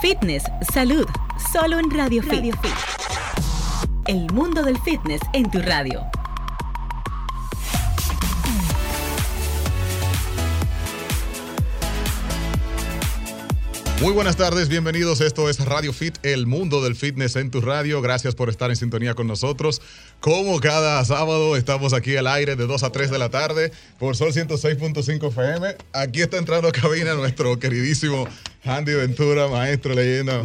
Fitness, salud, solo en Radio, Radio Fit. El mundo del fitness en tu radio. Muy buenas tardes, bienvenidos. Esto es Radio Fit, el mundo del fitness en tu radio. Gracias por estar en sintonía con nosotros. Como cada sábado, estamos aquí al aire de 2 a 3 de la tarde por Sol 106.5 FM. Aquí está entrando a cabina nuestro queridísimo Andy Ventura, maestro leyenda.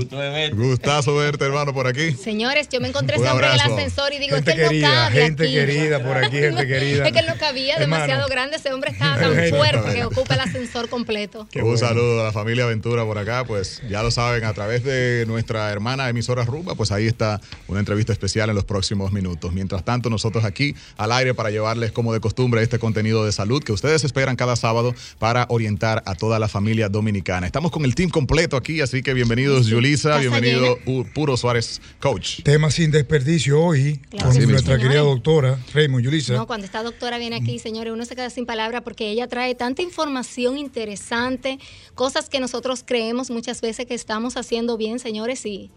Gustazo verte, hermano, por aquí. Señores, yo me encontré ese hombre en el ascensor y digo, gente es que él querida, no cabe Gente aquí. querida por aquí, gente querida. Es que él no cabía, demasiado grande. Ese hombre está tan fuerte que ocupa el ascensor completo. Un bueno. saludo a la familia Ventura por acá, pues ya lo saben, a través de nuestra hermana emisora Rumba, pues ahí está una entrevista especial en los próximos minutos. Mientras tanto, nosotros aquí al aire para llevarles como de costumbre este contenido de salud que ustedes esperan cada sábado para orientar a toda la familia dominicana. Estamos con el team completo aquí, así que bienvenidos, Yulisa, bienvenido U Puro Suárez, coach. Tema sin desperdicio hoy claro. con sí, nuestra querida doctora Raymond Yulisa. No, cuando esta doctora viene aquí, señores, uno se queda sin palabras porque ella trae tanta información interesante, cosas que nosotros creemos muchas veces que estamos haciendo bien, señores, y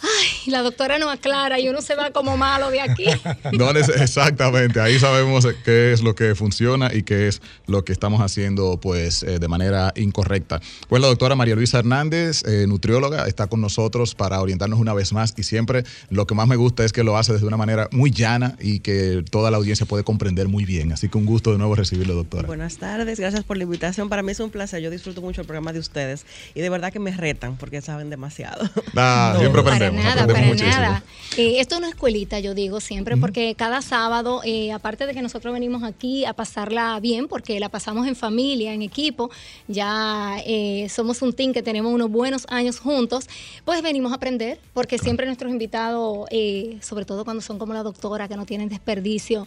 ay, la doctora no aclara y uno se va como malo de aquí. no, exactamente, ahí sabemos qué es lo que funciona y qué es lo que estamos haciendo pues eh, de manera incorrecta. Pues la doctora María Luisa Hernández, eh, nutrióloga, está con nosotros para orientarnos una vez más y siempre lo que más me gusta es que lo hace desde una manera muy llana y que toda la audiencia puede comprender muy bien. Así que un gusto de nuevo recibirlo, doctora. Buenas tardes, gracias por la invitación. Para mí es un placer, yo disfruto mucho el programa de ustedes y de verdad que me retan porque saben demasiado. Ah, no, siempre aprendemos. Para nada, para muchísimo. nada. Eh, esto es una escuelita, yo digo siempre, uh -huh. porque cada sábado, eh, aparte de que nosotros venimos aquí a pasarla bien, porque la pasamos en familia, en equipo, ya eh, somos un team que tenemos unos buenos años juntos, pues venimos a aprender, porque siempre nuestros invitados, eh, sobre todo cuando son como la doctora, que no tienen desperdicio,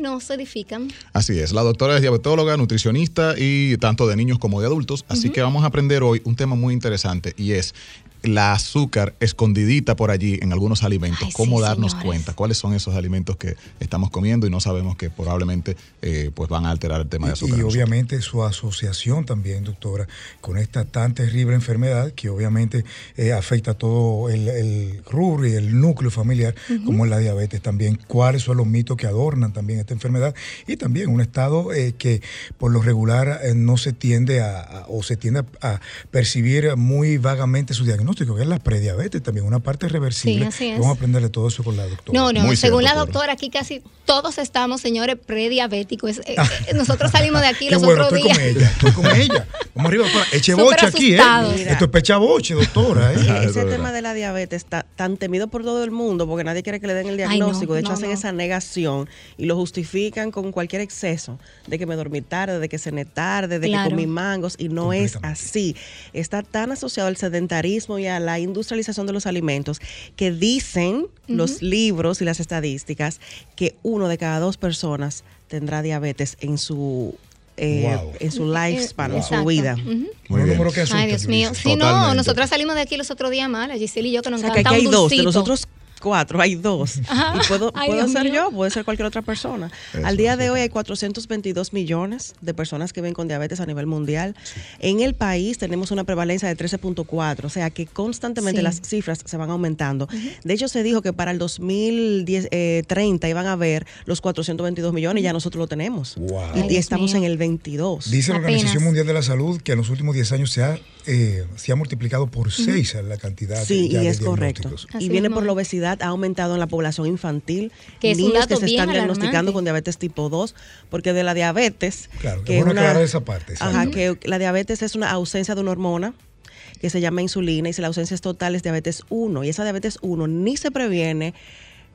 no se edifican. Así es, la doctora es diabetóloga, nutricionista y tanto de niños como de adultos, así uh -huh. que vamos a aprender hoy un tema muy interesante y es la azúcar escondidita por allí en algunos alimentos. Ay, ¿Cómo sí, darnos señores. cuenta? ¿Cuáles son esos alimentos que estamos comiendo y no sabemos que probablemente eh, pues van a alterar el tema de azúcar? Y, y obviamente su asociación también, doctora, con esta tan terrible enfermedad que obviamente eh, afecta a todo el, el, rubro y el núcleo familiar, uh -huh. como es la diabetes también. ¿Cuáles son los mitos que adornan también esta enfermedad? Y también un estado eh, que por lo regular no se tiende a, a, o se tiende a, a percibir muy vagamente su diagnóstico que es la prediabetes también, una parte reversible. Sí, Vamos a aprender de todo eso con la doctora. No, no, Muy según cierto, la doctora, aquí casi todos estamos, señores, prediabéticos. Eh, ah. Nosotros salimos de aquí los bueno, otros estoy días. Con ella, estoy con ella. Vamos arriba, doctora. Eche boche aquí, ¿eh? Mira. Esto es pecha boche, doctora. ¿eh? Sí, ese tema de la diabetes está tan temido por todo el mundo porque nadie quiere que le den el diagnóstico. Ay, no, de hecho, no, hacen no. esa negación y lo justifican con cualquier exceso de que me dormí tarde, de que cené tarde, de claro. que comí mangos y no es así. Está tan asociado al sedentarismo y a la industrialización de los alimentos que dicen uh -huh. los libros y las estadísticas que uno de cada dos personas tendrá diabetes en su eh, wow. en su lifespan, en su vida. Uh -huh. Muy bien. Que asusta, Ay, Dios mío. Sí, no, nosotras salimos de aquí los otros días mal, Giselle y yo, que nos o sea, que aquí hay dos, de nosotros cuatro, hay dos. Ajá. Y puedo, Ay, puedo ser mío. yo, puede ser cualquier otra persona. Eso, Al día de hoy hay 422 millones de personas que viven con diabetes a nivel mundial. Sí. En el país tenemos una prevalencia de 13.4, o sea que constantemente sí. las cifras se van aumentando. Uh -huh. De hecho, se dijo que para el 2030 eh, iban a haber los 422 millones y ya nosotros lo tenemos. Wow. Y, Ay, estamos mío. en el 22. Dice la. Organización Mundial de la Salud que en los últimos 10 años se ha, eh, se ha multiplicado por 6 uh -huh. la cantidad sí, de, y es correcto. Así y viene por la obesidad, ha aumentado en la población infantil, que es niños que se bien están alarmante. diagnosticando con diabetes tipo 2, porque de la diabetes, claro, que es una, esa parte, ajá, que la diabetes es una ausencia de una hormona que se llama insulina y si la ausencia es total es diabetes 1 y esa diabetes 1 ni se previene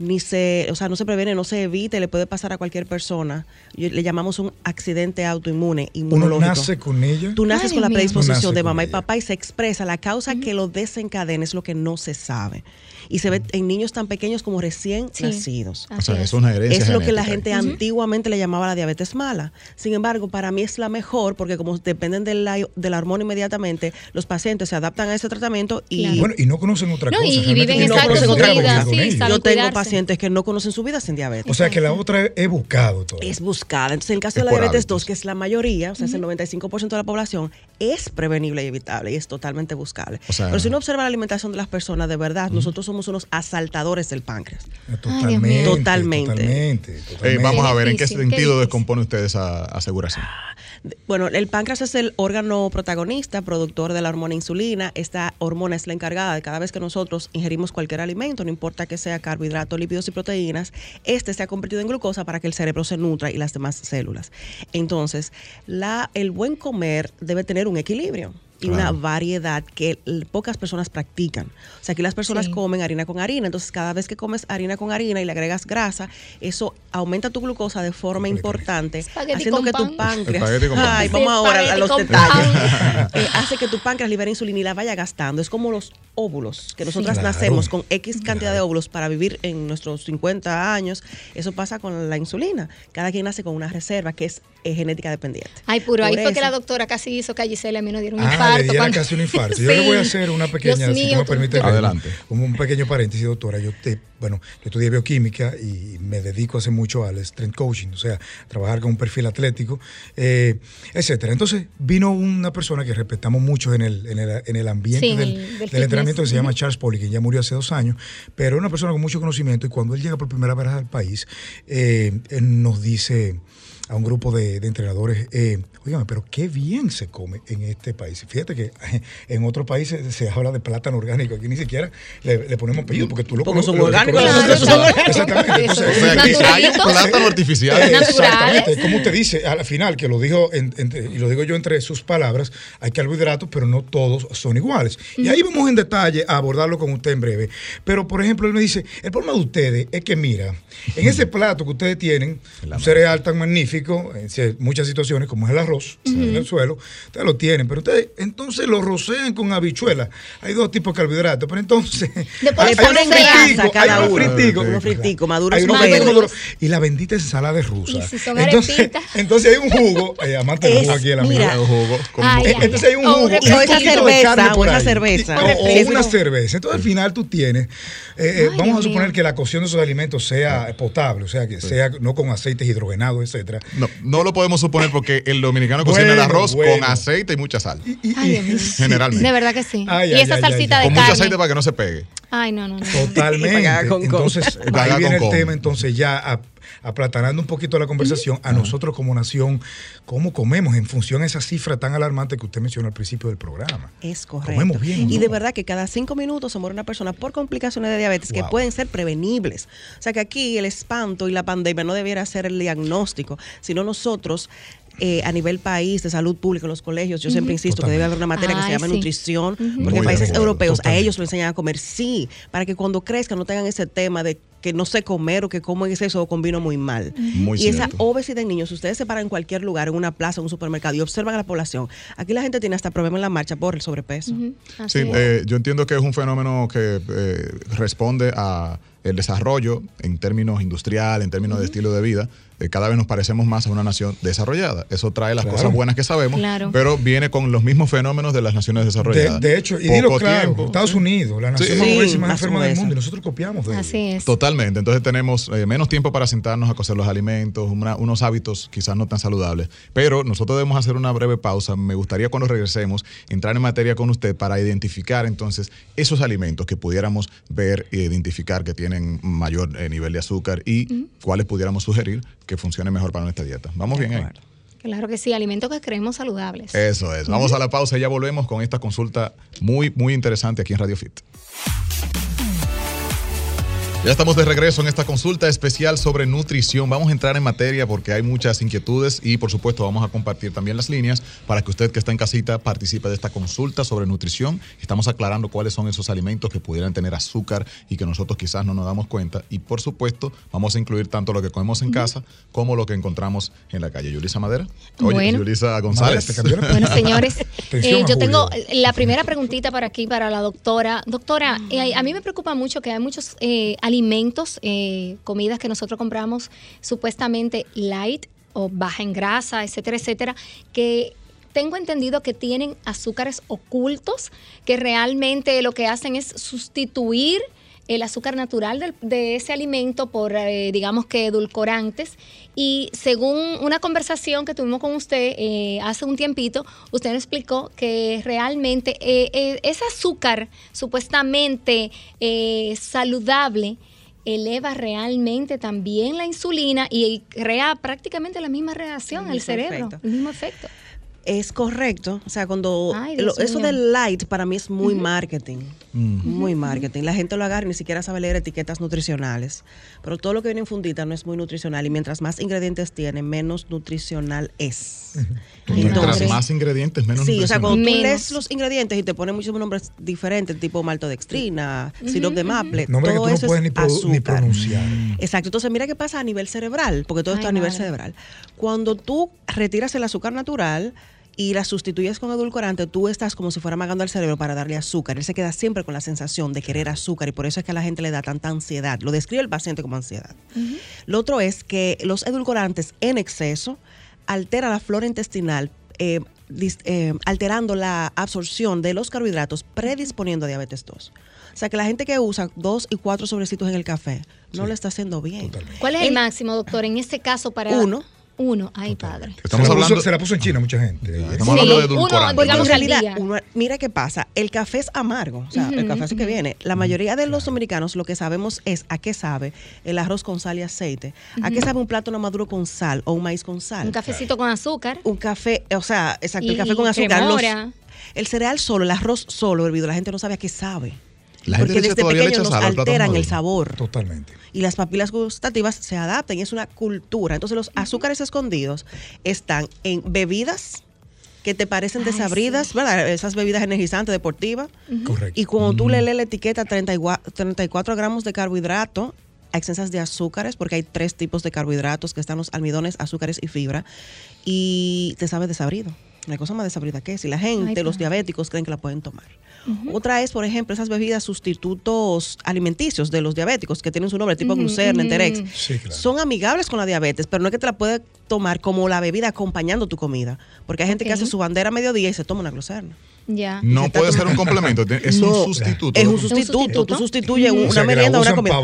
ni se, o sea, no se previene, no se evita, le puede pasar a cualquier persona. Le llamamos un accidente autoinmune inmunológico. ¿Uno nace con ella? Tú naces Ay, con la predisposición de mamá y papá y se expresa. La causa uh -huh. que lo desencadena es lo que no se sabe. Y se ve en niños tan pequeños como recién sí. nacidos. O sea, es una herencia Es lo que la gente uh -huh. antiguamente le llamaba la diabetes mala. Sin embargo, para mí es la mejor porque como dependen de la, de la hormona inmediatamente, los pacientes se adaptan a ese tratamiento y... Claro. Bueno, y no conocen otra No, cosa. y- y viven no exacto conocen su otra vida, sí, Yo tengo cuidarse. pacientes que no conocen su vida sin diabetes. O sea que la otra es buscado todo. es buscada. Entonces, en el caso Es de la diabetes hábitos. 2, que es la mayoría, o sea, es el 95% de la población, es prevenible y evitable y es totalmente buscable. Pero si uno observa la alimentación de las personas, de verdad, nosotros somos unos asaltadores del páncreas. Totalmente. totalmente. vamos a ver, ¿en qué sentido descompone usted esa aseguración? Bueno, el páncreas es el órgano protagonista, productor de la hormona insulina. Esta hormona es la encargada de cada vez que nosotros ingerimos cualquier alimento, no importa que sea carbohidrato, lípidos y proteínas, este se ha convertido en glucosa para que el cerebro se nutra y las demás células. Entonces, la, el buen comer debe tener un equilibrio y una variedad que pocas personas practican. O sea, aquí las personas comen harina con harina, entonces cada vez que comes harina con harina y le agregas grasa, eso aumenta tu glucosa de forma importante, haciendo que tu páncreas, ay, vamos ahora a los detalles, eh, hace que tu páncreas libere insulina y la vaya gastando. Es como los óvulos, que nosotras nacemos con X cantidad de óvulos para vivir en nuestros 50 años. Eso pasa con la insulina. Cada quien nace con una reserva que es, genética dependiente. Ay, puro, ahí fue que la doctora casi hizo que a Gisela a mí no dieron un ah, le casi un infarto. Yo le voy a hacer una pequeña, si me permite, adelante. Un, pequeño paréntesis, doctora. Yo te, bueno, yo estudié bioquímica y me dedico hace mucho al strength coaching, o sea, trabajar con un perfil atlético, eh, etcétera. Entonces vino una persona que respetamos mucho en el, en el, en el ambiente del, entrenamiento que se llama Charles Poli, que ya murió hace dos años, pero una persona con mucho conocimiento y cuando él llega por primera vez al país, eh, él nos dice a un grupo de, entrenadores, eh, pero qué bien se come en este país. Fíjate que en otros países se habla de plátano orgánico, aquí ni siquiera le, ponemos apellido, porque tú lo conoces. son orgánicos. Exactamente. Entonces, hay plátano artificial. Exactamente. Como usted dice, al final, que lo dijo, y lo digo yo entre sus palabras, hay carbohidratos, pero no todos son iguales. Y ahí vamos en detalle a abordarlo con usted en breve. Pero, por ejemplo, él me dice, el problema de ustedes es que, mira, en ese plato que ustedes tienen, un cereal tan magnífico, en muchas situaciones, como es el arroz en el suelo, ustedes lo tienen, pero ustedes entonces lo rocean con habichuelas. Hay dos tipos de carbohidratos, pero entonces. Después hay, ponen grasa cada uno. Unos friticos, maduros y la bendita ensalada rusa. entonces, entonces hay un jugo, eh, amante del jugo aquí en la mira, jugo, entonces hay un jugo. O esa cerveza, o esa cerveza. O, una cerveza. Entonces al final tú tienes, eh, eh, vamos a suponer que la cocción de esos alimentos sea potable, o sea, que sea no con aceites hidrogenados, etcétera. No, no lo podemos suponer porque el dominicano cocina el arroz con aceite y mucha sal. Generalmente. De verdad que sí. y esa salsita de Con mucho aceite para que no se pegue. Ay, no, no, no. Totalmente. entonces, ahí viene el tema, entonces ya aplatanando un poquito la conversación, a nosotros como nación, cómo comemos en función a esa cifra tan alarmante que usted mencionó al principio del programa. Es correcto. Comemos bien. Y de verdad que cada cinco minutos se muere una persona por complicaciones de diabetes que pueden ser prevenibles. O sea que aquí el espanto y la pandemia no debiera ser el diagnóstico, sino nosotros eh, a nivel país de salud pública en los colegios, yo siempre insisto que debe haber una materia que se llama nutrición, porque en países europeos a ellos lo enseñan a comer, sí, para que cuando crezcan no tengan ese tema de que no sé comer o que como en exceso o combino muy mal. y esa obesidad en niños, ustedes se paran en cualquier lugar, en una plaza, en un supermercado y observan a la población, aquí la gente tiene hasta problemas en la marcha por el sobrepeso. Sí, eh, yo entiendo que es un fenómeno que eh, responde a el desarrollo en términos industrial, en términos de estilo de vida, eh, cada vez nos parecemos más a una nación desarrollada. Eso trae las cosas buenas que sabemos, pero viene con los mismos fenómenos de las naciones desarrolladas. De, hecho, y dilo claro, Estados Unidos, la nación más, enferma del mundo, y nosotros copiamos de Así es. Totalmente. Entonces tenemos eh, menos tiempo para sentarnos a cocer los alimentos, unos hábitos quizás no tan saludables. Pero nosotros debemos hacer una breve pausa. Me gustaría cuando regresemos entrar en materia con usted para identificar entonces esos alimentos que pudiéramos ver e identificar que tienen mayor eh, nivel de azúcar y cuáles pudiéramos sugerir que funcione mejor para nuestra dieta. ¿Vamos bien ahí? Claro que sí, alimentos que creemos saludables. Eso es. Vamos a la pausa y ya volvemos con esta consulta muy, muy interesante aquí en Radio Fit. Ya estamos de regreso en esta consulta especial sobre nutrición. Vamos a entrar en materia porque hay muchas inquietudes y por supuesto vamos a compartir también las líneas para que usted que está en casita participe de esta consulta sobre nutrición. Estamos aclarando cuáles son esos alimentos que pudieran tener azúcar y que nosotros quizás no nos damos cuenta. Y por supuesto vamos a incluir tanto lo que comemos en casa como lo que encontramos en la calle. Yulisa Madera. Oye, Yulisa González. bueno, señores, eh, yo tengo la primera preguntita para aquí, para la doctora. Doctora, eh, a mí me preocupa mucho que hay muchos eh, alimentos, eh, comidas que nosotros compramos supuestamente light o baja en grasa, etcétera, etcétera, que tengo entendido que tienen azúcares ocultos que realmente lo que hacen es sustituir el azúcar natural de ese alimento por, eh, digamos que, edulcorantes. Y según una conversación que tuvimos con usted eh, hace un tiempito, usted nos explicó que realmente eh, ese azúcar supuestamente saludable, eleva realmente también la insulina y crea prácticamente la misma reacción al cerebro, el mismo efecto. Es correcto. O sea, cuando eso del light para mí es muy marketing. Muy marketing. La gente lo agarra y ni siquiera sabe leer etiquetas nutricionales. Pero todo lo que viene en fundita no es muy nutricional. Y mientras más ingredientes tiene, menos nutricional es. Mientras más ingredientes, menos Sí, o sea, cuando tú lees los ingredientes y te ponen muchos nombres diferentes, tipo maltodextrina, sirope de maple, todo eso es ni, pronunciar. Exacto. Entonces, mira qué pasa a nivel cerebral, porque todo esto a nivel cerebral. Cuando tú retiras el azúcar natural, y la sustituyes con edulcorante, tú estás como si fuera amagando al cerebro para darle azúcar. Él se queda siempre con la sensación de querer azúcar y por eso es que a la gente le da tanta ansiedad. Lo describe el paciente como ansiedad. Lo otro es que los edulcorantes en exceso alteran la flora intestinal. Eh, eh, alterando la absorción de los carbohidratos, predisponiendo a diabetes 2. O sea que la gente que usa dos y cuatro sobrecitos en el café no lo está haciendo bien. ¿Cuál es el, máximo, doctor, en este caso para uno? Uno, ay padre. Estamos se, hablando, se la puso en China mucha gente. Estamos hablando de edulcorante. en realidad, mira qué pasa. El café es amargo. O sea, el café es que viene. La mayoría de los americanos lo que sabemos es a qué sabe el arroz con sal y aceite. A qué sabe un plátano maduro con sal o un maíz con sal. Un cafecito con azúcar. Un café, o sea, exacto, el café con azúcar. el cereal solo, el arroz solo hervido, la gente no sabe a qué sabe. La gente Porque desde pequeño nos alteran el sabor. Totalmente. Y las papilas gustativas se adaptan y es una cultura. Entonces los azúcares escondidos están en bebidas que te parecen desabridas, ¿verdad? Esas bebidas energizantes, deportivas. Correcto. Y cuando tú le lees la etiqueta 34, gramos de carbohidrato, exensas de azúcares, porque hay tres tipos de carbohidratos, que están los almidones, azúcares y fibra, y te sabe desabrido. La cosa más desabrida que es. Y la gente, los diabéticos, creen que la pueden tomar. Otra es, por ejemplo, esas bebidas sustitutos alimenticios de los diabéticos que tienen su nombre, tipo Glucerna, Enterex. Son amigables con la diabetes, pero no es que te la puedes tomar como la bebida acompañando tu comida. Porque hay gente que hace su bandera a mediodía y se toma una Glucerna. No puede ser un complemento, es un sustituto. Es un sustituto, tú sustituyes una merienda a una comida.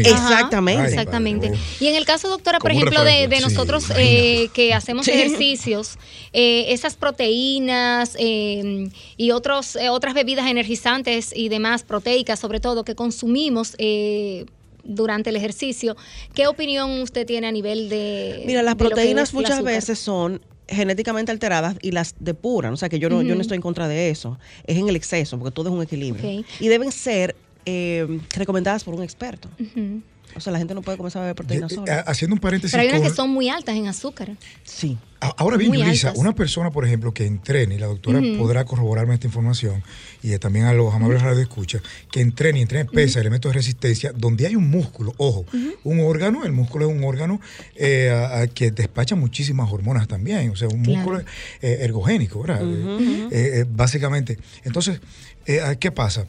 Exactamente. Exactamente. Y en el caso, doctora, por ejemplo, de, nosotros eh, que hacemos ejercicios, eh, esas proteínas eh, y otros, otras bebidas energizantes y demás, proteicas sobre todo, que consumimos durante el ejercicio. ¿Qué opinión usted tiene a nivel de... Mira, las proteínas muchas veces son genéticamente alteradas y las depuran. O sea que yo no, yo no estoy en contra de eso. Es en el exceso, porque todo es un equilibrio. Y deben ser eh, recomendadas por un experto. O sea, la gente no puede comenzar a beber proteínas sola. Eh, haciendo un paréntesis. Pero hay unas que son muy altas en azúcar. Sí. Ahora bien, Lisa, una persona, por ejemplo, que entrene, y la doctora podrá corroborarme esta información, y también a los amables radio escucha, que entrene y entrene pesa, elementos de resistencia, donde hay un músculo, ojo, un órgano, el músculo es un órgano eh, que despacha muchísimas hormonas también, o sea, un músculo eh, ergogénico, ¿verdad? básicamente. Entonces, ¿qué pasa?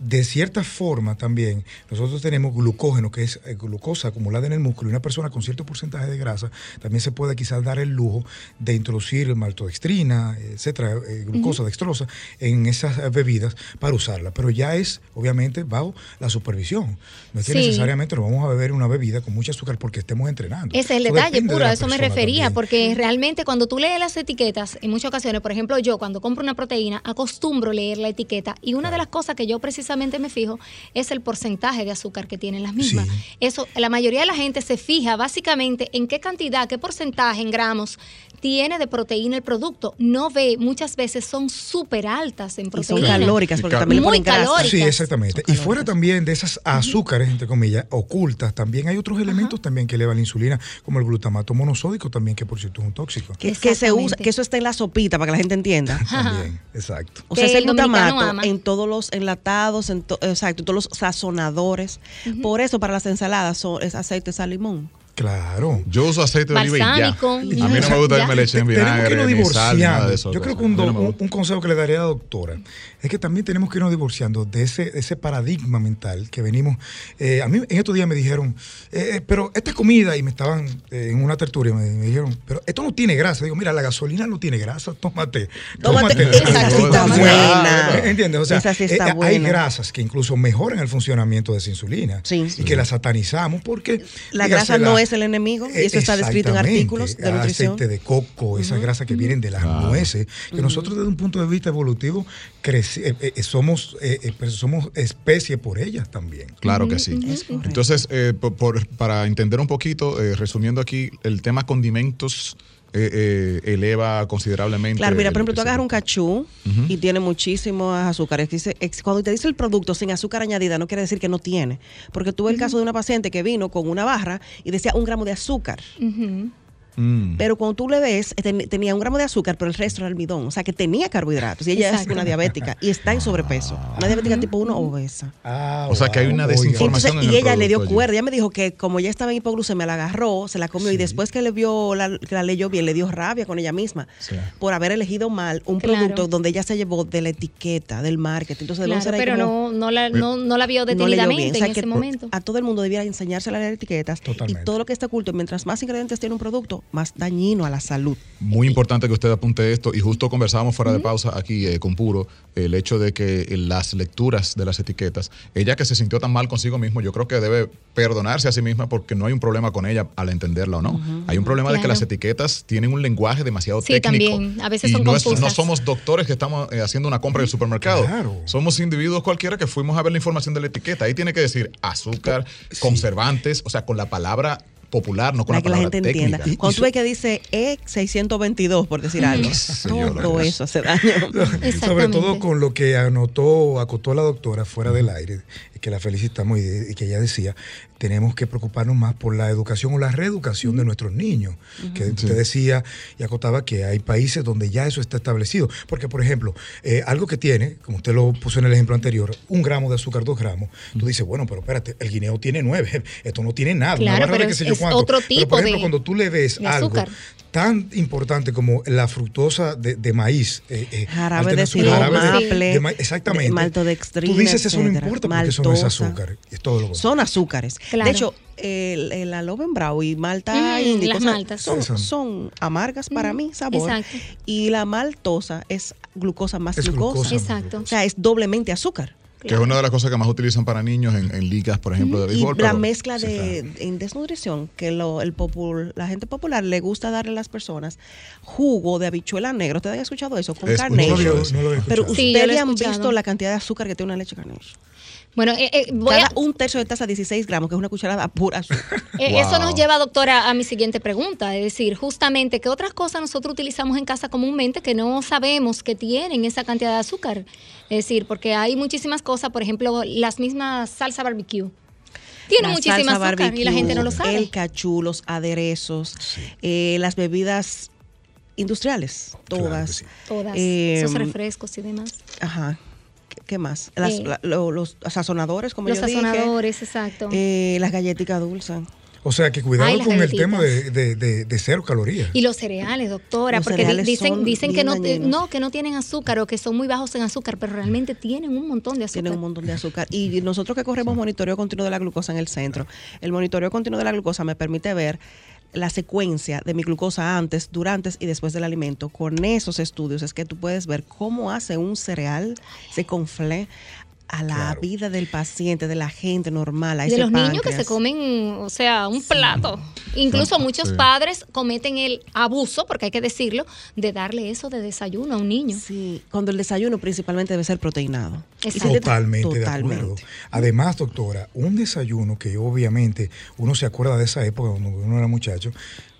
De cierta forma también nosotros tenemos glucógeno, que es eh, glucosa acumulada en el músculo, y una persona con cierto porcentaje de grasa también se puede quizás dar el lujo de introducir maltodextrina, etcétera, eh, glucosa dextrosa en esas bebidas para usarla. Pero ya es, obviamente, bajo la supervisión. No es que necesariamente nos vamos a beber una bebida con mucho azúcar porque estemos entrenando. Ese es el detalle puro, a eso me refería, porque realmente cuando tú lees las etiquetas, en muchas ocasiones, por ejemplo, yo cuando compro una proteína, acostumbro leer la etiqueta y una de las cosas que yo precisamente me fijo es el porcentaje de azúcar que tienen las mismas. Eso, la mayoría de la gente se fija básicamente en qué cantidad, qué porcentaje en gramos tiene de proteína el producto. No ve, muchas veces son súper altas en proteína. Y son calóricas, porque también Muy calóricas. Sí, exactamente. Y fuera también de esas azúcares, entre comillas, ocultas, también hay otros elementos también que elevan la insulina, como el glutamato monosódico también, que por cierto es un tóxico. Que, que se usa, que eso está en la sopita, para que la gente entienda. también, exacto. O sea, es el glutamato en todos los enlatados, en exacto, en todos los sazonadores. Por eso para las ensaladas son, es aceite, sal, limón. Claro. Yo uso aceite de oliva y ya. A mí no me gusta que me le echen vinagre, ni sal, nada de eso. Yo creo que un, un, consejo que le daría a la doctora es que también tenemos que irnos divorciando de ese, ese paradigma mental que venimos. Eh, a mí en estos días me dijeron, eh, eh, pero esta comida, y me estaban en una tertulia, me, dijeron, pero esto no tiene grasa. Digo, mira, la gasolina no tiene grasa, tómate. Tómate, tómate esa buena. ¿Entiendes? O sea, eh, hay grasas que incluso mejoran el funcionamiento de esa insulina y que la satanizamos porque... La grasa no es el enemigo y eso está descrito en artículos de nutrición. Aceite de coco, esas grasas que vienen de las nueces, que nosotros desde un punto de vista evolutivo eh, eh, somos, somos especie por ellas también. Claro que sí. Entonces, para entender un poquito, resumiendo aquí, el tema condimentos eh, eh, eleva considerablemente. Claro, mira, por ejemplo, tú agarras un cachú y tiene muchísimos azúcares. Cuando te dice el producto sin azúcar añadida, no quiere decir que no tiene. Porque tuve el caso de una paciente que vino con una barra y decía un gramo de azúcar. Mm. Pero cuando tú le ves, tenía un gramo de azúcar, pero el resto era almidón. O sea, que tenía carbohidratos. Y ella es una diabética y está en sobrepeso. Una diabética tipo 1 obesa. Ah, o sea, que hay una desinformación. y ella le dio cuerda. Ella me dijo que como ya estaba en hipoglucemia, la agarró, se la comió y después que le vio, la, que la leyó bien, le dio rabia con ella misma por haber elegido mal un producto donde ella se llevó de la etiqueta, del marketing. Entonces, claro, pero no, no, la, no, no, la vio detenidamente en ese momento. A todo el mundo debiera enseñarse a leer etiquetas. Y todo lo que está oculto, mientras más ingredientes tiene un producto, más dañino a la salud. Muy importante que usted apunte esto y justo conversábamos fuera de pausa aquí eh, con Puro el hecho de que las lecturas de las etiquetas, ella que se sintió tan mal consigo mismo, yo creo que debe perdonarse a sí misma porque no hay un problema con ella al entenderla o no. Hay un problema de que las etiquetas tienen un lenguaje demasiado sí, técnico. también. A veces son no, no somos doctores que estamos eh, haciendo una compra en el supermercado. Somos individuos cualquiera que fuimos a ver la información de la etiqueta. Ahí tiene que decir azúcar, conservantes, o sea, con la palabra popular, no con la, que la gente entienda. Cuando tú ves que dice E622, por decir algo, todo eso hace daño. Sobre todo con lo que anotó, acotó la doctora fuera del aire, que la felicitamos y, que ella decía, tenemos que preocuparnos más por la educación o la reeducación de nuestros niños. Que usted decía y acotaba que hay países donde ya eso está establecido. Porque, por ejemplo, eh, algo que tiene, como usted lo puso en el ejemplo anterior, un gramo de azúcar, dos gramos, tú dices, bueno, pero espérate, el guineo tiene nueve, esto no tiene nada. Claro, pero es, otro tipo por ejemplo, cuando tú le ves algo tan importante como la fructosa de, maíz, eh, eh, jarabe de jarabe de, exactamente. maltodextrina, Tú dices eso no importa porque eso no es azúcar, es todo lo Son azúcares. De hecho, el, el alovenbrau y malta mm, las maltas. Son, amargas para mí, sabor. Exacto. Y la maltosa es glucosa más glucosa. Exacto. O sea, es doblemente azúcar. Que es una de las cosas que más utilizan para niños en, ligas, por ejemplo, de béisbol. Y la mezcla de en desnutrición, que lo, el la gente popular le gusta darle a las personas jugo de habichuela negro. ¿Ustedes han escuchado eso? Con carne. Pero ustedes han visto la cantidad de azúcar que tiene una leche carneros. Bueno, eh, eh, voy a, un tercio de taza 16 gramos, que es una cucharada pura azúcar. Eh, eso nos lleva, doctora, a mi siguiente pregunta. Es decir, justamente, ¿qué otras cosas nosotros utilizamos en casa comúnmente que no sabemos que tienen esa cantidad de azúcar? Es decir, porque hay muchísimas cosas, por ejemplo, las mismas salsa barbecue. Tiene muchísima azúcar y la gente no lo sabe. El cachú, los aderezos, eh, las bebidas industriales, todas. Todas. esos refrescos y demás. Ajá. ¿Qué más? Eh, los sazonadores, como los yo dije. Los sazonadores, exacto. Eh, las galletitas dulces. O sea, que cuidado con el tema de, cero calorías. Y los cereales, doctora, porque dicen, dicen que no, no, que no tienen azúcar o que son muy bajos en azúcar, pero realmente tienen un montón de azúcar. Tienen un montón de azúcar. Y nosotros que corremos monitoreo continuo de la glucosa en el centro, el monitoreo continuo de la glucosa me permite ver la secuencia de mi glucosa antes, durante y después del alimento. Con esos estudios es que tú puedes ver cómo hace un cereal, se confle a la vida del paciente, de la gente normal. A de los niños que se comen, o sea, un plato. Incluso muchos padres cometen el abuso, porque hay que decirlo, de darle eso de desayuno a un niño. Sí, cuando el desayuno principalmente debe ser proteinado. Totalmente, Totalmente, de acuerdo. Además, doctora, un desayuno que obviamente uno se acuerda de esa época cuando uno era muchacho,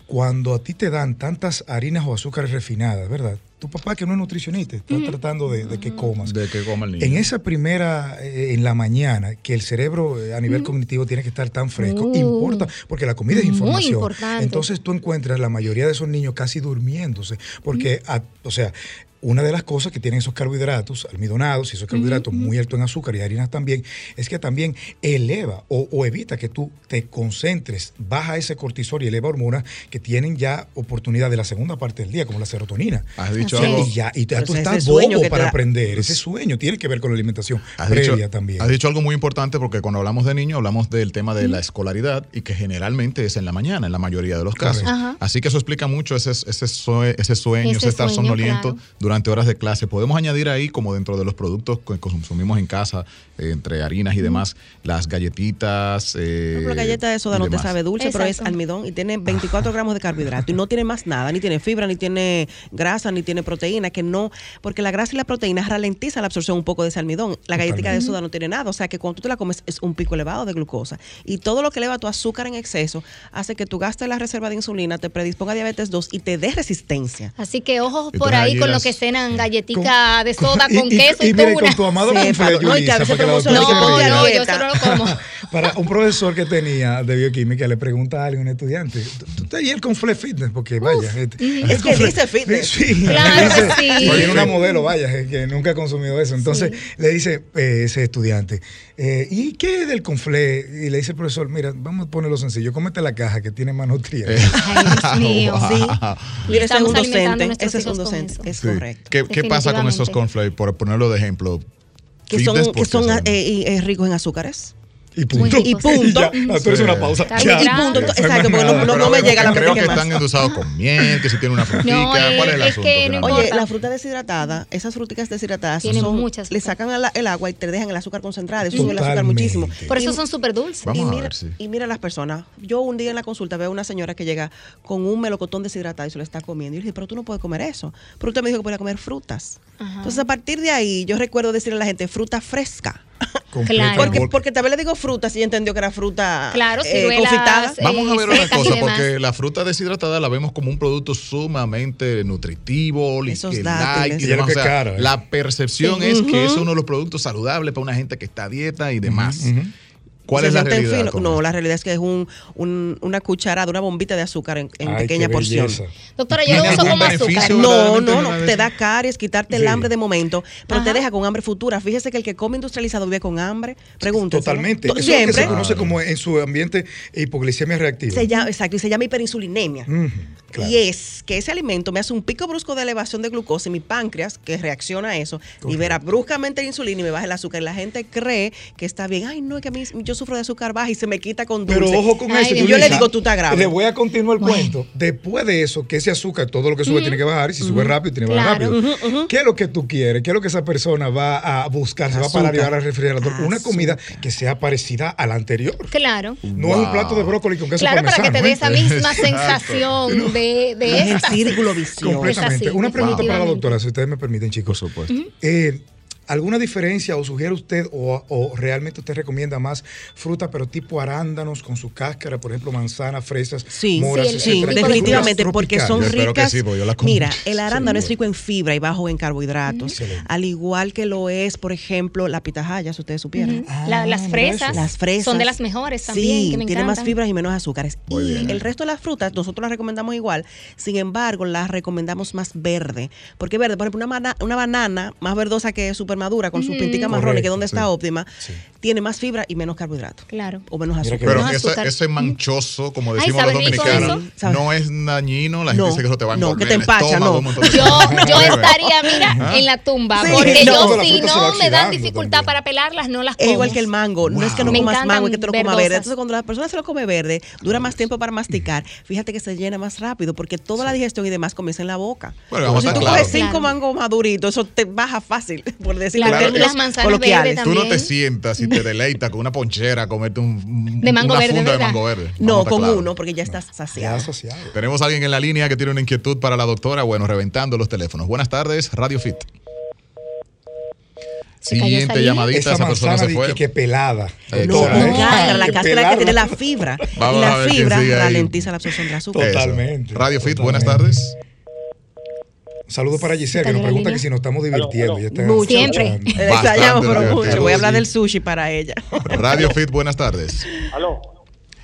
cuando a ti te dan tantas harinas o azúcares refinadas, ¿verdad? Tu papá que no es nutricionista está tratando de, que comas. De que coma el niño. En esa primera, eh, en la mañana, que el cerebro eh, a nivel cognitivo tiene que estar tan fresco, uh. importa, porque la comida es información. Muy importante. Entonces tú encuentras la mayoría de esos niños casi durmiéndose, porque, o sea, una de las cosas que tienen esos carbohidratos almidonados y esos carbohidratos muy altos en azúcar y harinas también, es que también eleva o, evita que tú te concentres, baja ese cortisol y eleva hormonas que tienen ya oportunidad de la segunda parte del día, como la serotonina. Has dicho algo. Y, ya, y tú estás bobo para aprender. Ese sueño tiene que ver con la alimentación previa también. Has dicho algo muy importante porque cuando hablamos de niños hablamos del tema de la escolaridad y que generalmente es en la mañana, en la mayoría de los casos. Así que eso explica mucho ese, ese, sueño, ese, estar somnoliento durante horas de clase. Podemos añadir ahí, como dentro de los productos que consumimos en casa, eh, entre harinas y demás, las galletitas. Eh, la galleta de soda no te sabe dulce, pero es almidón y tiene 24 gramos de carbohidrato y no tiene más nada, ni tiene fibra, ni tiene grasa, ni tiene proteína, que no, porque la grasa y la proteína ralentiza la absorción un poco de ese almidón. La galletita de soda no tiene nada, o sea que cuando tú te la comes es un pico elevado de glucosa. Y todo lo que eleva tu azúcar en exceso hace que tu gasto la reserva de insulina te predisponga a diabetes 2 y te dé resistencia. Así que ojos por ahí con lo que cenan galletica de soda con queso y, y, y con tu amado no, no, yo solo lo como. Para un profesor que tenía de bioquímica le pregunta a alguien, un estudiante, ¿tú, te el confle fitness? Porque vaya, es que dice fitness. Sí, claro sí. Tiene una modelo, vaya, que nunca ha consumido eso. Entonces le dice eh, ese estudiante, eh, ¿y qué es del confle? Y le dice el profesor, mira, vamos a ponerlo sencillo, cómete la caja que tiene más nutrientes. Ay, Dios mío. Sí. Mira, ese es un docente, ese es un docente, es correcto. ¿Qué, ¿Qué pasa con esos confle? Por ponerlo de ejemplo, que son, que son eh, eh, ricos en azúcares. Y punto. Y punto. Y, tú eres una pausa. Y, punto. Exacto, porque no, no, no me llega la Creo que están endulzados con miel, que si tiene una frutita. No, ¿Cuál es el es asunto? Oye, la fruta deshidratada, esas fruticas deshidratadas Tienen son, muchas le sacan el agua y te dejan el azúcar concentrado. Eso sube el azúcar muchísimo. Por eso son súper dulces. Vamos y, a mira, ver, sí. y mira las personas. Yo un día en la consulta veo una señora que llega con un melocotón deshidratado y se lo está comiendo. Y yo le dije, pero tú no puedes comer eso. Pero usted me dijo que podía comer frutas. Ajá. Entonces, a partir de ahí, yo recuerdo decirle a la gente, fruta fresca. Claro. Porque, porque tal vez le digo fruta si entendió que era fruta claro, eh, confitada. Eh, Vamos a ver una cosa, porque la fruta deshidratada la vemos como un producto sumamente nutritivo, Esos y Y demás. lo que O sea, caro, ¿eh? La percepción Sí. es que es uno de los productos saludables para una gente que está a dieta y demás. ¿Cuál Se es la realidad? No, la realidad es que es un, un- una cucharada, una bombita de azúcar en, en Ay, pequeña porción. Doctora, yo lo ¿Tiene uso como azúcar. No, no, no, te da caries, quitarte el hambre de momento, pero te deja con hambre futura. Fíjese que el que come industrializado vive con hambre. Pregunta. Totalmente. Eso es lo que Siempre. se conoce como en su ambiente hipoglicemia reactiva. Se llama, exacto, y se llama hiperinsulinemia. Claro. Y es que ese alimento me hace un pico brusco de elevación de glucosa y mi páncreas, que reacciona a eso, libera bruscamente la insulina y me baja el azúcar. Y la gente cree que está bien. Ay, no, es que a mí yo sufro de azúcar baja y se me quita con dulce. Pero ojo con Ay, eso. Y yo le digo, tú estás grave. Le voy a continuar el cuento. Después de eso, que ese azúcar, todo lo que sube tiene que bajar. Y si sube rápido, tiene que bajar rápido. ¿Qué es lo que tú quieres? ¿Qué es lo que esa persona va a buscar? Se va a parar y va al refrigerador. Una comida que sea parecida a la anterior. Claro. No es un plato de brócoli con queso Claro, para que te dé ¿eh? esa misma sensación de, de esta. círculo vicioso. Completamente. Una pregunta para la doctora, si ustedes me permiten, chicos. Por supuesto. Eh, ¿Alguna diferencia o sugiere usted o, o realmente usted recomienda más fruta, pero tipo arándanos con su cáscara, por ejemplo, manzanas, fresas, Sí, moras, sí, Sí, definitivamente, porque son Yo espero que ricas. sí, porque yo Mira, el arándano es rico en fibra y bajo en carbohidratos, al igual que lo es, por ejemplo, la pitahaya, si ustedes supieran. La- Ah, las fresas. Las fresas. son de las mejores también, Sí, que me tiene más fibras y menos azúcares. Muy y bien. el resto de las frutas, nosotros las recomendamos igual. Sin embargo, las recomendamos más verde. Porque verde, por ejemplo, una, una banana más verdosa que súper madura, con sus pinticas marrones, que donde está óptima. Tiene más fibra y menos carbohidratos. Claro. O menos azúcar. Pero Menos ese, azúcar. ese manchoso, como Ay, decimos los ¿sabe rico dominicanos, no es dañino. La gente No, dice que eso te va a no, engordar que te empacha, estómago, no. Yo, yo estaría, mira, Ah. en la tumba, Sí, porque no, yo si no me dan dificultad también. para pelarlas, no las Es como. igual que el mango, no es que no Me comas mango, es que te lo comas verde. Entonces, cuando la persona se lo come verde, dura más tiempo para masticar. Fíjate que se llena más rápido, porque toda la digestión y demás comienza en la boca. Bueno, vamos si a tú estar coges cinco Claro. mangos maduritos, eso te baja fácil, por decirlo Claro, Claro, las manzanas verdes Tú no te sientas y te deleitas con una ponchera comerte un, De mango una verde, funda de mango verde. No, con uno, porque ya estás Ya saciado. asociado. Tenemos a alguien en la línea que tiene una inquietud para la doctora. Bueno, reventando los teléfonos. Buenas tardes, Radio Fit. Siguiente llamadita, Esa esa persona se fue. que, que pelada. No, ¿eh? cáscara, la Que cáscara que tiene la fibra. Vamos y la fibra ahí. ralentiza la absorción del azúcar. Eso. Totalmente, Radio Fit, buenas totalmente. tardes. Un saludo para Giselle, que ¿Está nos pregunta línea? que si nos estamos divirtiendo. Mucho. Siempre. pero mucho. Voy a hablar del sushi para ella. Radio Fit, buenas tardes. Aló.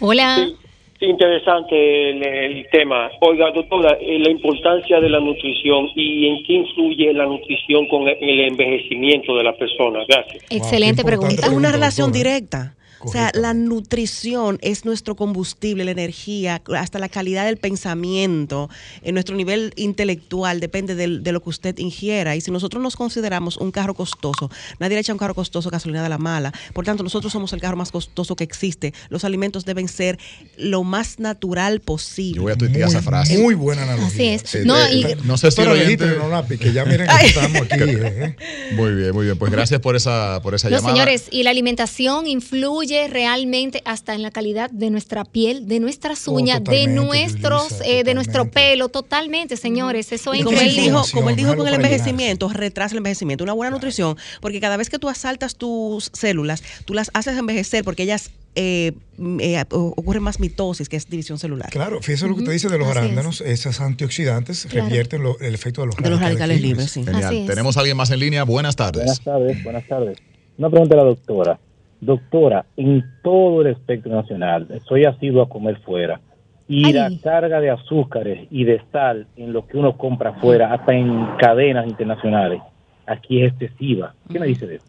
Hola. Sí, sí, interesante el, el tema. Oiga, doctora, eh, la importancia de la nutrición y en qué influye la nutrición con el, envejecimiento de la persona. Gracias. Excelente Wow, pregunta. Es una relación doctora. directa. O sea, la nutrición es nuestro combustible, la energía, hasta la calidad del pensamiento, en nuestro nivel intelectual depende de, lo que usted ingiera. Y si nosotros nos consideramos un carro costoso, nadie le echa un carro costoso gasolina de la mala. Por tanto, nosotros somos el carro más costoso que existe. Los alimentos deben ser lo más natural posible. Yo voy a tuitear esa frase. Muy buena analogía. Así es. no, no sé si lo que ya miren que estamos aquí. ¿eh? Muy bien, muy bien. Pues gracias por esa, por esa llamada. Señores, y la alimentación influye realmente hasta en la calidad de nuestra piel, de nuestras oh, uñas, de nuestros, eh, de nuestro pelo, totalmente, señores. Eso es como increíble. Él dijo, como él dijo con el envejecimiento, retrasa el envejecimiento. Una buena nutrición, porque cada vez que tú asaltas tus células, tú las haces envejecer porque ellas eh, eh, ocurre más mitosis, que es división celular. Claro, fíjese lo que usted dice de los arándanos, esas antioxidantes revierten el efecto de los, de radicales, libres. Tenemos a alguien más en línea. Buenas tardes. Buenas tardes, buenas tardes. Una pregunta a la doctora. Doctora, en todo el espectro nacional, soy asiduo a comer fuera. Y la carga de azúcares y de sal en lo que uno compra fuera, hasta en cadenas internacionales, aquí es excesiva. ¿Qué me dice de eso?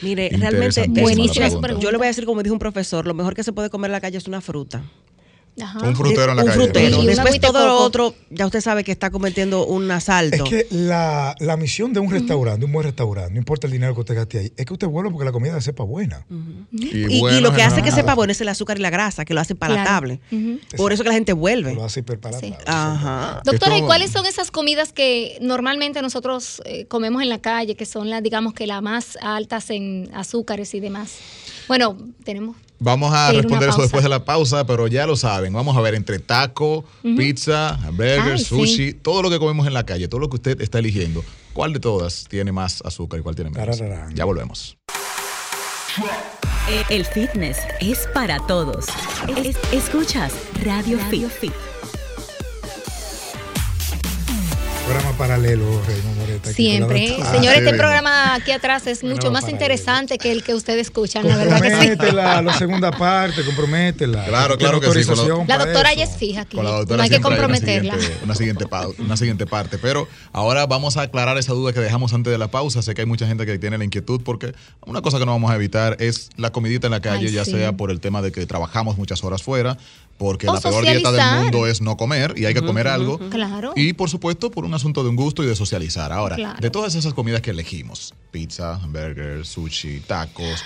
Mire, realmente buenísima. Yo le voy a decir, como dijo un profesor, lo mejor que se puede comer en la calle es una fruta. Un frutero en la un calle. Frutero. Después todo lo otro, ya usted sabe que está cometiendo un asalto. Es que la, la misión de un restaurante, un buen restaurante, no importa el dinero que usted gaste ahí, es que usted vuelva porque la comida sepa buena. y, lo que hace que sepa bueno es el azúcar y la grasa, que lo hace palatable. Por eso que la gente vuelve. Lo hace hiperpalatable. Ajá. Doctora, ¿y cuáles son esas comidas que normalmente nosotros eh, comemos en la calle, que son las, digamos que las más altas en azúcares y demás? Bueno, tenemos Vamos a responder eso después de la pausa, pero ya lo saben. Vamos a ver entre taco, pizza, hamburger, sushi, todo lo que comemos en la calle, todo lo que usted está eligiendo. ¿Cuál de todas tiene más azúcar y cuál tiene menos? Ya volvemos. El fitness es para todos. escuchas Radio, Radio Fit. Programa paralelo, Reina Moreta. Siempre. Señores, este programa aquí atrás es mucho más interesante que el que ustedes escuchan, la verdad que sí. la segunda parte, comprométela. Claro, claro que sí. la doctora ya es fija aquí. no hay que comprometerla. Una siguiente, una, siguiente, parte. Pero ahora vamos a aclarar esa duda que dejamos antes de la pausa. Sé que hay mucha gente que tiene la inquietud porque una cosa que no vamos a evitar es la comidita en la calle, ya sea por el tema de que trabajamos muchas horas fuera, porque la peor dieta del mundo es no comer y hay que comer algo. Claro. Y por supuesto, por un asunto de un gusto y de socializar. Ahora, de todas esas comidas que elegimos, pizza, hamburger, sushi, tacos,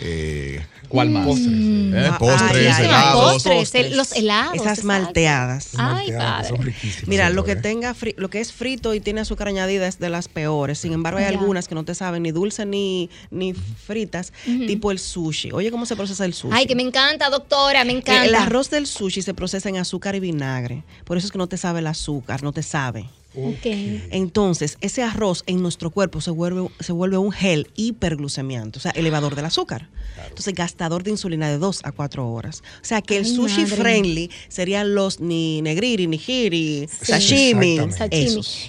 eh, ¿Cuál más? Postres. ¿Eh? Postres, helados. Postres, los helados. Esas malteadas. Ay, padre. Son riquísimas. Mira, lo que tenga lo que es frito y tiene azúcar añadida es de las peores. Sin embargo, hay algunas que no te saben ni dulces ni, ni fritas, tipo el sushi. Oye, ¿cómo se procesa el sushi? Ay, que me encanta, doctora, me encanta. El arroz del sushi se procesa en azúcar y vinagre. Por eso es que no te sabe el azúcar, no te sabe. Entonces, ese arroz en nuestro cuerpo se vuelve, se vuelve un gel hiperglucemiante, o sea, elevador del azúcar. Entonces, gastador de insulina de 2 a 4 horas. O sea, que el sushi friendly serían los ni negriri, ni hiri, sashimi.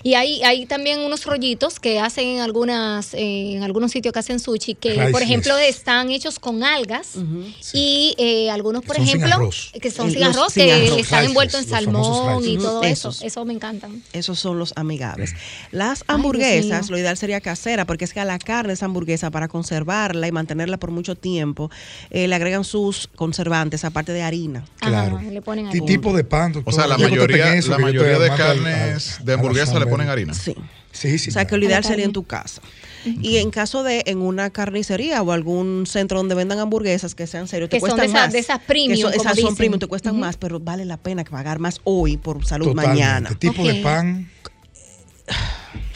Y hay, hay también unos rollitos que hacen en algunas en algunos sitios que hacen sushi que, por ejemplo, están hechos con algas y eh, algunos, por ejemplo, que son sin arroz, que están envueltos en salmón y todo eso. Eso me encantan. Esos son los amigables. Las hamburguesas, lo ideal sería casera, porque es que a la carne esa hamburguesa, para conservarla y mantenerla por mucho tiempo, eh, le agregan sus conservantes, aparte de harina. Claro. le ponen harina. ¿Qué tipo de pan? O sea, la mayoría, la mayoría de carnes de hamburguesa le ponen harina. Sí. Sí, sí. O sea, que lo ideal sería en tu casa. Y en caso de en una carnicería o algún centro donde vendan hamburguesas que sean serios, te cuestan más. de esas premium, esas son premium, te cuestan más, pero vale la pena pagar más hoy por salud mañana. ¿Qué tipo de pan?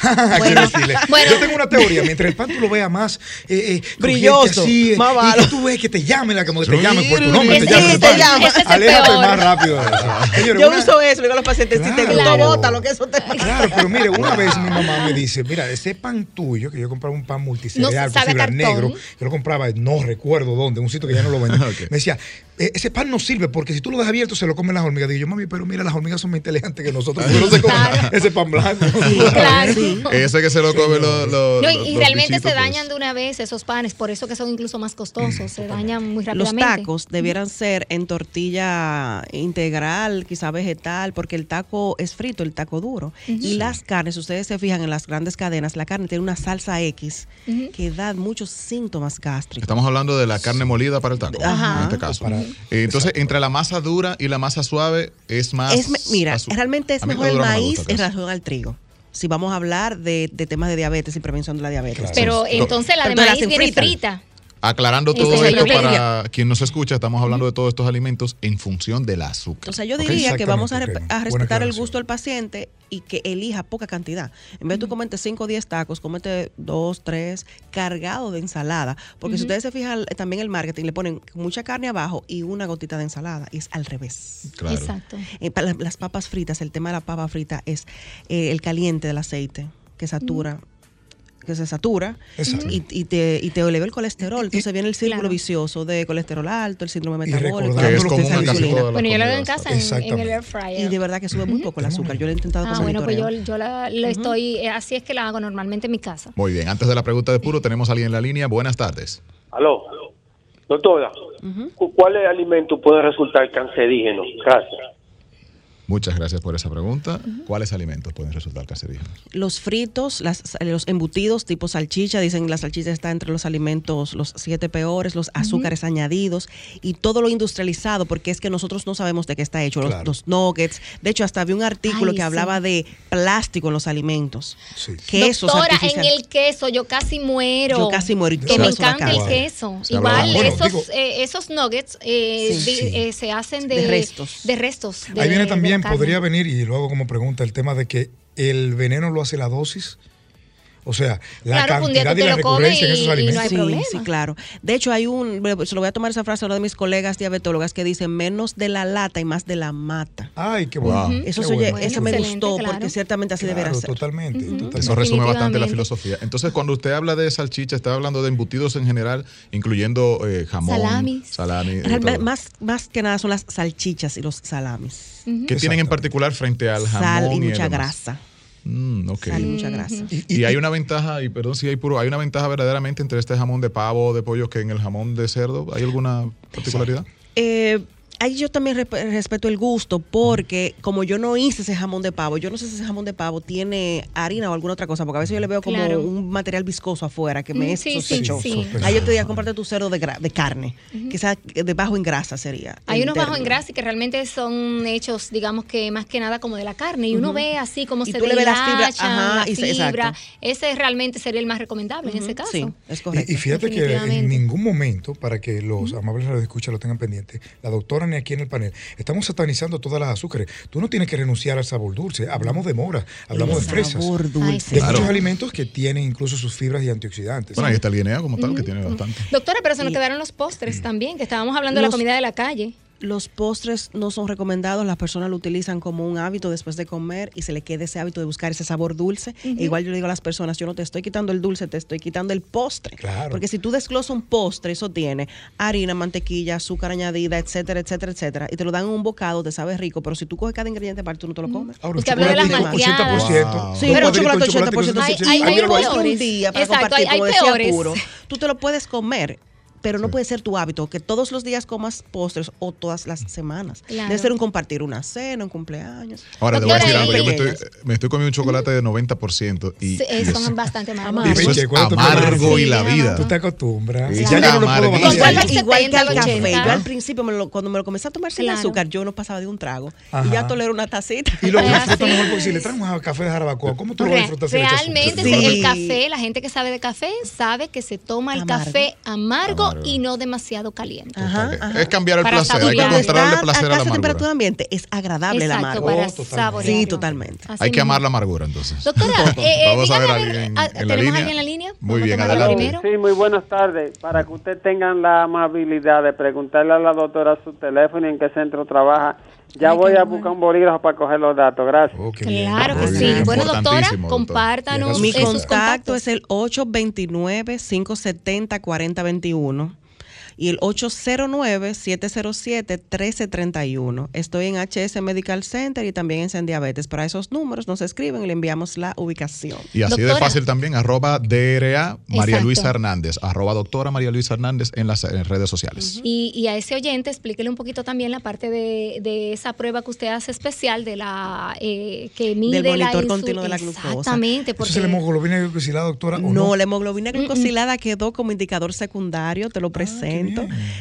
bueno, Yo tengo una teoría, mientras el pan tú lo veas más eh, eh, brilloso, así, más y que tú ves que te llamen, la como que te llamen por tu nombre, te llamen. Te llama. Aléjate más rápido de eso. Yo uso eso, digo a los pacientes, si te gusta, bota lo que eso te pasa. Claro, pero mire, una vez mi mamá me dice, mira, ese pan tuyo, que yo compraba un pan multicereal, no fibra negro, yo lo compraba, no recuerdo dónde, un sitio que ya no lo vendía. Me decía, e, ese pan no sirve porque si tú lo dejas abierto se lo comen las hormigas. Digo yo, mami, pero mira, las hormigas son más inteligentes que nosotros. no se comen ese pan blanco. claro. Ese que se lo come los. no, y, realmente se dañan de una vez esos panes, por eso que son incluso más costosos, se dañan muy rápidamente. Los tacos debieran ser en tortilla integral, quizá vegetal, porque el taco es frito, el taco duro. Y las carnes, ustedes se fijan en las grandes cadenas, la carne tiene una salsa X que da muchos síntomas gástricos. Estamos hablando de la carne molida para el taco, en este caso. Entonces, entre la masa dura y la masa suave es más. mira, realmente es mejor el maíz en relación al trigo si vamos a hablar de, temas de diabetes y prevención de la diabetes. Pero entonces la de maíz viene frita. Aclarando todo esto para quien nos escucha, estamos hablando de todos estos alimentos en función del azúcar. O sea, yo diría que vamos a, respetar el gusto del paciente y que elija poca cantidad. En vez de tú comerte 5 o 10 tacos, comete 2, 3, cargado de ensalada. Porque si ustedes se fijan eh, también el marketing, le ponen mucha carne abajo y una gotita de ensalada. Y es al revés. Claro. Exacto. Eh, las papas fritas, el tema de la papa frita es eh, el caliente del aceite que satura que se satura y, y, te, y te eleva el colesterol. Entonces viene el círculo vicioso de colesterol alto, el síndrome metabólico. Que es común bueno, yo lo hago en casa en, el air fryer. Y de verdad que sube muy poco el azúcar. Yo lo he intentado Ah, bueno, pues yo, yo la, estoy, eh, así es que la hago normalmente en mi casa. Muy bien, antes de la pregunta de puro, tenemos a alguien en la línea. Buenas tardes. Aló. Doctora, ¿cuáles alimentos pueden resultar cancerígenos? Gracias. Muchas gracias por esa pregunta. ¿Cuáles alimentos pueden resultar cancerígenos? Los fritos, los embutidos tipo salchicha, dicen que la salchicha está entre los alimentos, los siete peores, los azúcares añadidos y todo lo industrializado, porque es que nosotros no sabemos de qué está hecho, los, nuggets. De hecho, hasta vi un artículo que hablaba de plástico en los alimentos. Sí. Doctora, en el queso yo casi muero. Yo casi muero. que me encanta el queso. Igual esos, eh, esos nuggets eh, eh, se hacen de, restos. De restos Ahí viene también podría venir, y luego como pregunta, el tema de que el veneno lo hace la dosis o sea, la cantidad y la recurrencia en esos alimentos. sí, sí, claro. De hecho, hay un, se lo voy a tomar esa frase a uno de mis colegas diabetólogas que dice menos de la lata y más de la mata. Ay, qué bueno. Eso, eso me gustó porque ciertamente así debería ser. Totalmente, Eso resume bastante la filosofía. Entonces, cuando usted habla de salchicha, está hablando de embutidos en general, incluyendo eh, jamón, salamis. salami. Más, más que nada son las salchichas y los salamis. ¿Qué tienen en particular frente al jamón? Sal y mucha grasa. Mm, okay. mucha grasa. Y, hay una ventaja, y perdón si hay puro, hay una ventaja verdaderamente entre este jamón de pavo o de pollo que en el jamón de cerdo. ¿Hay alguna particularidad? Eh, ahí yo también respeto el gusto porque como yo no hice ese jamón de pavo, yo no sé si ese jamón de pavo tiene harina o alguna otra cosa, porque a veces yo le veo como un material viscoso afuera que me mm, es sospechoso. ahí yo te diría, comparte tu cerdo de, de carne, quizás de bajo en grasa sería. Hay unos bajos en grasa y que realmente son hechos, digamos que más que nada como de la carne y uno ve así como se tú le las fibras, la fibra. Ese realmente sería el más recomendable en ese caso. Sí, es correcto. Y, fíjate que en ningún momento, para que los amables radioescuchas lo tengan pendiente, la doctora aquí en el panel, estamos satanizando todas las azúcares. Tú no tienes que renunciar al sabor dulce. Hablamos de mora, hablamos de fresas. Sabor dulce. De muchos alimentos que tienen incluso sus fibras y antioxidantes. Bueno, ahí está el guinea como tal, que tiene bastante. Doctora, pero se nos quedaron los postres también, que estábamos hablando de la comida de la calle los postres no son recomendados, las personas lo utilizan como un hábito después de comer y se le queda ese hábito de buscar ese sabor dulce. igual yo le digo a las personas, yo no te estoy quitando el dulce, te estoy quitando el postre. Porque si tú desglosas un postre, eso tiene harina, mantequilla, azúcar añadida, etcétera, etcétera, etcétera, y te lo dan en un bocado, te sabe rico, pero si tú coges cada ingrediente aparte, tú no te lo comes. Ahora, Usted habló de las malteadas. Sí, pero chocolate 80%. Hay, hay, hay, un día para compartir, como decía puro, tú te lo puedes comer pero no puede ser tu hábito que todos los días comas postres o todas las semanas. Debe ser un compartir una cena, un cumpleaños. Ahora, te voy a decir algo. Yo me estoy, comiendo un chocolate de 90% y sí, son bastante amargos. Eso es amargo y la vida. Tú te acostumbras. ya yo no lo puedo igual, igual que al café. Yo al principio, cuando me lo comencé a tomar sin azúcar, yo no pasaba de un trago. Y ya tolero una tacita. Y lo disfruto mejor porque si le traen un café de jarabacoa, ¿cómo tú lo disfrutas? Realmente, el café, la gente que sabe de café, sabe que se toma el café amargo y no demasiado caliente. Es cambiar el placer, hay que encontrarle placer a, la temperatura ambiente es agradable la amargura. Sí, totalmente. hay que amar la amargura entonces. Doctora, eh, Vamos a ver a alguien en la línea. alguien en la línea? Muy bien, adelante. Sí, muy buenas tardes. Para que usted tengan la amabilidad de preguntarle a la doctora su teléfono y en qué centro trabaja. Ya voy a buscar un bolígrafo para coger los datos. Gracias. claro que sí. Bueno, doctora, compártanos. Mi contacto es el 829-570-4021. Y el 809-707-1331. Estoy en HS Medical Center y también en Sen Diabetes. Para esos números nos escriben y le enviamos la ubicación. Y así de fácil también, arroba DRA María Luisa Hernández, arroba doctora María Luisa Hernández en las redes sociales. y, a ese oyente explíquele un poquito también la parte de, esa prueba que usted hace especial de la eh, que mide Del monitor continuo de la glucosa. Exactamente. Porque... ¿Es la hemoglobina glucosilada, doctora? no, la hemoglobina glucosilada quedó como indicador secundario, te lo ah,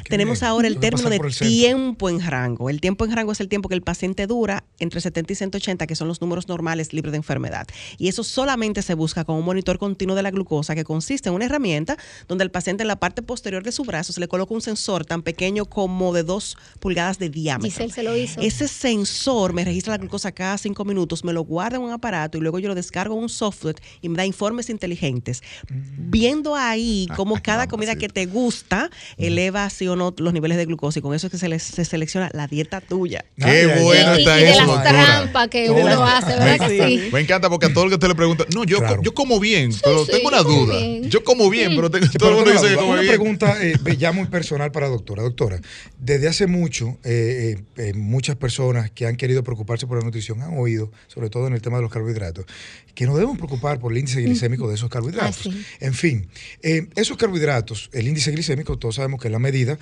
Tenemos ahora el término de tiempo en rango. El tiempo en rango es el tiempo que el paciente dura entre 70 y 180, que son los números normales libres de enfermedad. Y eso solamente se busca con un monitor continuo de la glucosa que consiste en una herramienta donde el paciente en la parte posterior de su brazo se le coloca un sensor tan pequeño como de dos pulgadas de diámetro. se lo hizo. Ese sensor me registra la glucosa cada cinco minutos, me lo guarda en un aparato y luego yo lo descargo en un software y me da informes inteligentes. Mm. Viendo ahí ah, cómo cada comida que te gusta mm. Eleva sí o no los niveles de glucosa y con eso es que se, se selecciona la dieta tuya. Qué bueno está y, eso. de las trampas que uno hace, ¿verdad sí. Me encanta porque a todo el que usted le pregunta, no, yo, yo como bien, pero tengo una duda. Yo como bien, pero tengo, todo el mundo dice que como Una pregunta eh, ya muy personal para la doctora. Doctora, desde hace mucho, eh, eh, muchas personas que han querido preocuparse por la nutrición han oído, sobre todo en el tema de los carbohidratos, que nos debemos preocupar por el índice glicémico de esos carbohidratos. Ah, en fin, esos carbohidratos, el índice glicémico, todos sabemos que es la medida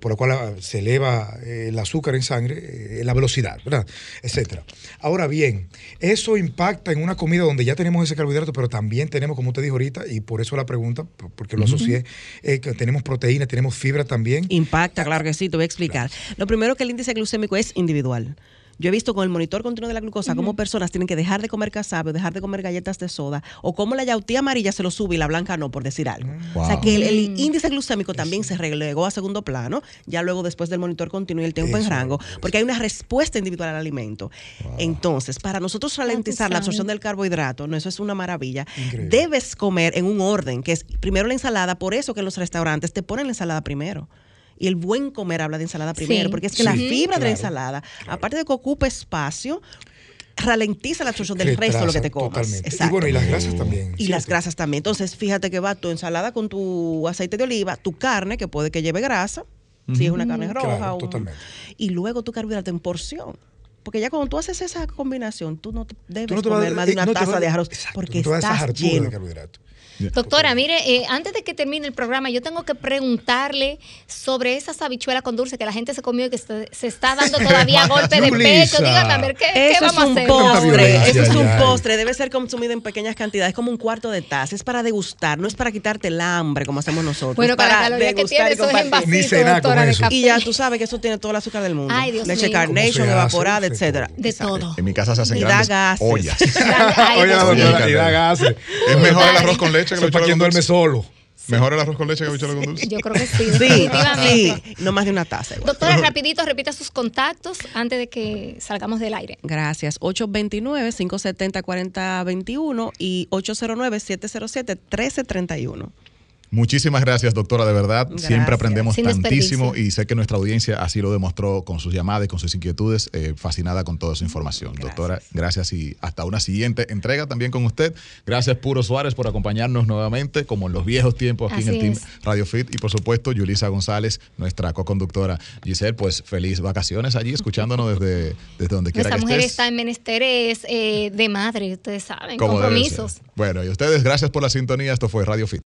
por la cual se eleva el azúcar en sangre, la velocidad, ¿verdad? Etcétera. Ahora bien, eso impacta en una comida donde ya tenemos ese carbohidrato, pero también tenemos, como usted dijo ahorita, y por eso la pregunta, porque lo asocié, que tenemos proteína, tenemos fibra también. Impacta, claro que sí, te voy a explicar. Lo primero que el índice glucémico es individual. Yo he visto con el monitor continuo de la glucosa cómo personas tienen que dejar de comer casabe dejar de comer galletas de soda o cómo la yautía amarilla se lo sube y la blanca no, por decir algo. O sea que el, índice glucémico también se relegó a segundo plano, ya luego después del monitor continuo y el tiempo en rango, porque hay una respuesta individual al alimento. Entonces, para nosotros ralentizar la absorción del carbohidrato, no, eso es una maravilla, debes comer en un orden, que es primero la ensalada, por eso que en los restaurantes te ponen la ensalada primero. Y el buen comer habla de ensalada primero, porque es que la fibra de la ensalada, aparte de que ocupa espacio, ralentiza la absorción del resto de lo que te comas. Y bueno, y las grasas también. Y las grasas también. Entonces, fíjate que va tu ensalada con tu aceite de oliva, tu carne, que puede que lleve grasa, si es una carne roja. totalmente. Y luego tu carbohidrato en porción. Porque ya cuando tú haces esa combinación, tú no debes comer más de una taza de arroz porque estás lleno. De carbohidrato. Doctora, mire, eh, antes de que termine el programa, yo tengo que preguntarle sobre esas habichuelas con dulce que la gente se comió y que se, está dando todavía golpe de pecho. Dígame, a ver, ¿qué, vamos a hacer? Postre, eso es un postre, debe ser consumido en pequeñas cantidades, como un cuarto de taza. Es para degustar, no es para quitarte el hambre como hacemos nosotros. Bueno, para la que tiene, eso es en doctora, de café. Y ya tú sabes que eso tiene todo el azúcar del mundo. Ay, Dios Leche carnation, evaporada, etcétera. De todo. En mi casa se hacen grandes gases. ollas. y da gases. Es mejor el arroz con leche que lo solo. ¿Mejor el arroz con leche que habichuela con dulce? Yo creo que sí. Sí, sí, no más de una taza. Doctora, rapidito, repita sus contactos antes de que salgamos del aire. Gracias. 829-570-4021 y 809-707-1331. Muchísimas gracias, doctora, de verdad. Siempre aprendemos tantísimo y sé que nuestra audiencia así lo demostró con sus llamadas y con sus inquietudes, eh, fascinada con toda su información. Doctora, gracias y hasta una siguiente entrega también con usted. Gracias, Puro Suárez, por acompañarnos nuevamente, como en los viejos tiempos aquí en el Team Radio Fit. Y por supuesto, Yulisa González, nuestra co-conductora. Giselle, pues feliz vacaciones allí, escuchándonos desde, desde donde quiera que estés. mujer está en menesteres eh, de madre, ustedes saben, compromisos. Bueno, y ustedes, gracias por la sintonía. Esto fue Radio Fit.